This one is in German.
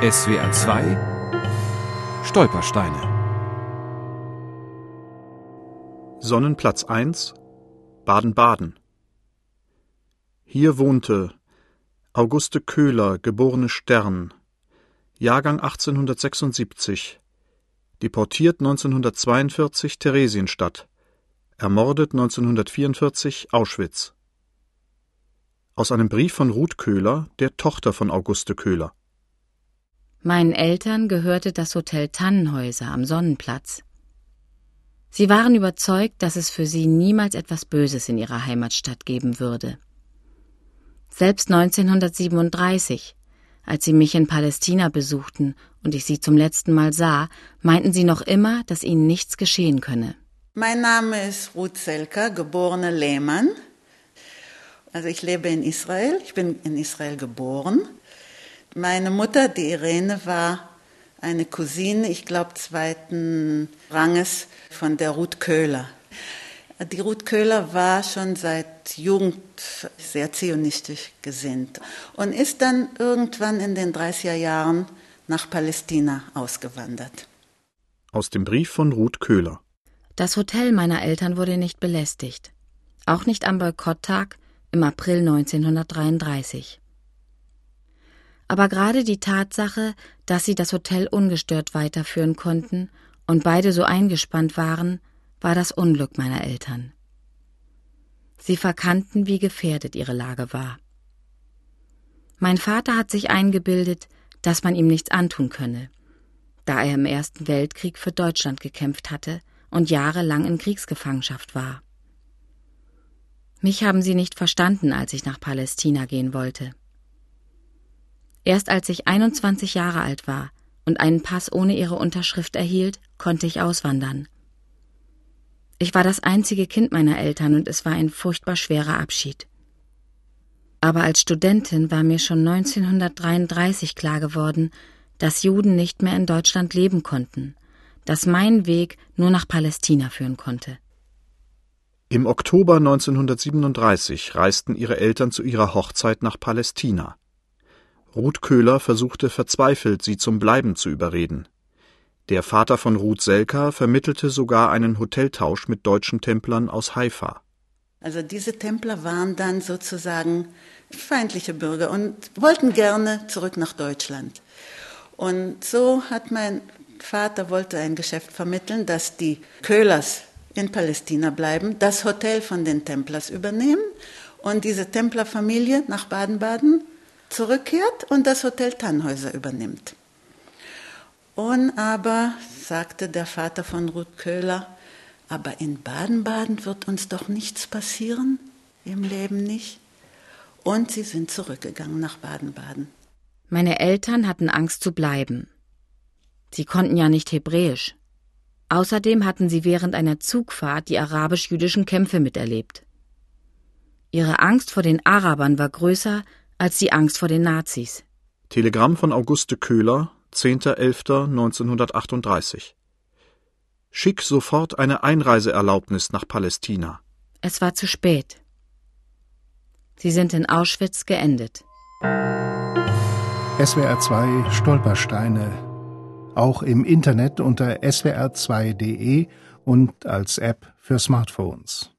SWR 2 Stolpersteine. Sonnenplatz 1 Baden-Baden. Hier wohnte Auguste Köhler, geborene Stern, Jahrgang 1876, deportiert 1942 Theresienstadt, ermordet 1944 Auschwitz. Aus einem Brief von Ruth Köhler, der Tochter von Auguste Köhler. Meinen Eltern gehörte das Hotel Tannenhäuser am Sonnenplatz. Sie waren überzeugt, dass es für sie niemals etwas Böses in ihrer Heimatstadt geben würde. Selbst 1937, als sie mich in Palästina besuchten und ich sie zum letzten Mal sah, meinten sie noch immer, dass ihnen nichts geschehen könne. Mein Name ist Ruth Selka, geborene Lehmann. Also ich lebe in Israel, ich bin in Israel geboren. Meine Mutter, die Irene, war eine Cousine, ich glaube zweiten Ranges von der Ruth Köhler. Die Ruth Köhler war schon seit Jugend sehr zionistisch gesinnt und ist dann irgendwann in den 30er Jahren nach Palästina ausgewandert. Aus dem Brief von Ruth Köhler. Das Hotel meiner Eltern wurde nicht belästigt. Auch nicht am Boykotttag im April 1933. Aber gerade die Tatsache, dass sie das Hotel ungestört weiterführen konnten und beide so eingespannt waren, war das Unglück meiner Eltern. Sie verkannten, wie gefährdet ihre Lage war. Mein Vater hat sich eingebildet, dass man ihm nichts antun könne, da er im Ersten Weltkrieg für Deutschland gekämpft hatte und jahrelang in Kriegsgefangenschaft war. Mich haben sie nicht verstanden, als ich nach Palästina gehen wollte. Erst als ich 21 Jahre alt war und einen Pass ohne ihre Unterschrift erhielt, konnte ich auswandern. Ich war das einzige Kind meiner Eltern und es war ein furchtbar schwerer Abschied. Aber als Studentin war mir schon 1933 klar geworden, dass Juden nicht mehr in Deutschland leben konnten, dass mein Weg nur nach Palästina führen konnte. Im Oktober 1937 reisten ihre Eltern zu ihrer Hochzeit nach Palästina. Ruth Köhler versuchte verzweifelt, sie zum Bleiben zu überreden. Der Vater von Ruth Selka vermittelte sogar einen Hoteltausch mit deutschen Templern aus Haifa. Also diese Templer waren dann sozusagen feindliche Bürger und wollten gerne zurück nach Deutschland. Und so hat mein Vater wollte ein Geschäft vermitteln, dass die Köhlers in Palästina bleiben, das Hotel von den Templers übernehmen und diese Templerfamilie nach Baden-Baden zurückkehrt und das Hotel Tannhäuser übernimmt. Und aber, sagte der Vater von Ruth Köhler, aber in Baden-Baden wird uns doch nichts passieren, im Leben nicht. Und sie sind zurückgegangen nach Baden-Baden. Meine Eltern hatten Angst zu bleiben. Sie konnten ja nicht Hebräisch. Außerdem hatten sie während einer Zugfahrt die arabisch-jüdischen Kämpfe miterlebt. Ihre Angst vor den Arabern war größer als die Angst vor den Nazis. Telegramm von Auguste Köhler, 10.11.1938. Schick sofort eine Einreiseerlaubnis nach Palästina. Es war zu spät. Sie sind in Auschwitz geendet. SWR 2 Stolpersteine. Auch im Internet unter swr2.de und als App für Smartphones.